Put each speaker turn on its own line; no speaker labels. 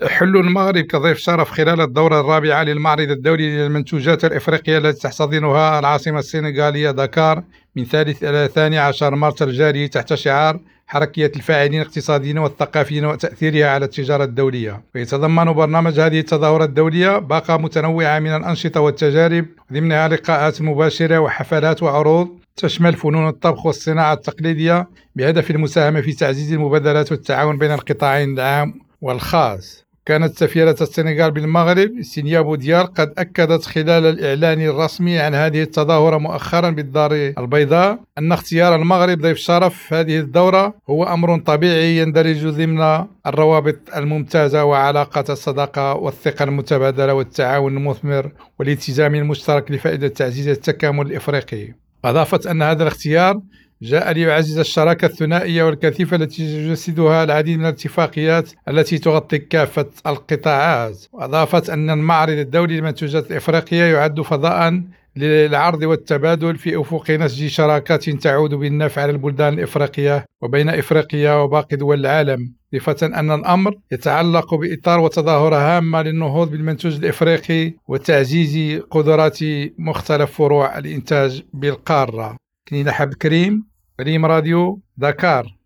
حل المغرب كضيف شرف خلال الدورة الرابعة للمعرض الدولي للمنتوجات الإفريقية التي تحتضنها العاصمة السنغالية دكار من ثالث إلى ثاني عشر مارس الجاري تحت شعار حركية الفاعلين الاقتصاديين والثقافيين وتأثيرها على التجارة الدولية. ويتضمن برنامج هذه التظاهرة الدولية باقة متنوعة من الأنشطة والتجارب ضمنها لقاءات مباشرة وحفلات وعروض تشمل فنون الطبخ والصناعة التقليدية بهدف المساهمة في تعزيز المبادرات والتعاون بين القطاعين العام والخاص. كانت سفيرة السنغال بالمغرب سينيا بوديار قد أكدت خلال الإعلان الرسمي عن هذه التظاهرة مؤخرا بالدار البيضاء أن اختيار المغرب ضيف شرف هذه الدورة هو أمر طبيعي يندرج ضمن الروابط الممتازة وعلاقة الصداقة والثقة المتبادلة والتعاون المثمر والالتزام المشترك لفائدة تعزيز التكامل الإفريقي. أضافت أن هذا الاختيار جاء ليعزز الشراكة الثنائية والكثيفة التي تجسدها العديد من الاتفاقيات التي تغطي كافة القطاعات. وأضافت أن المعرض الدولي للمنتوجات الإفريقية يعد فضاء للعرض والتبادل في أفق نسج شراكات تعود بالنفع على البلدان الإفريقية وبين إفريقيا وباقي دول العالم إضافة أن الأمر يتعلق بإطار وتظاهرة هامة للنهوض بالمنتوج الإفريقي وتعزيز قدرات مختلف فروع الإنتاج بالقارة. كنينة حب كريم ريم راديو دكار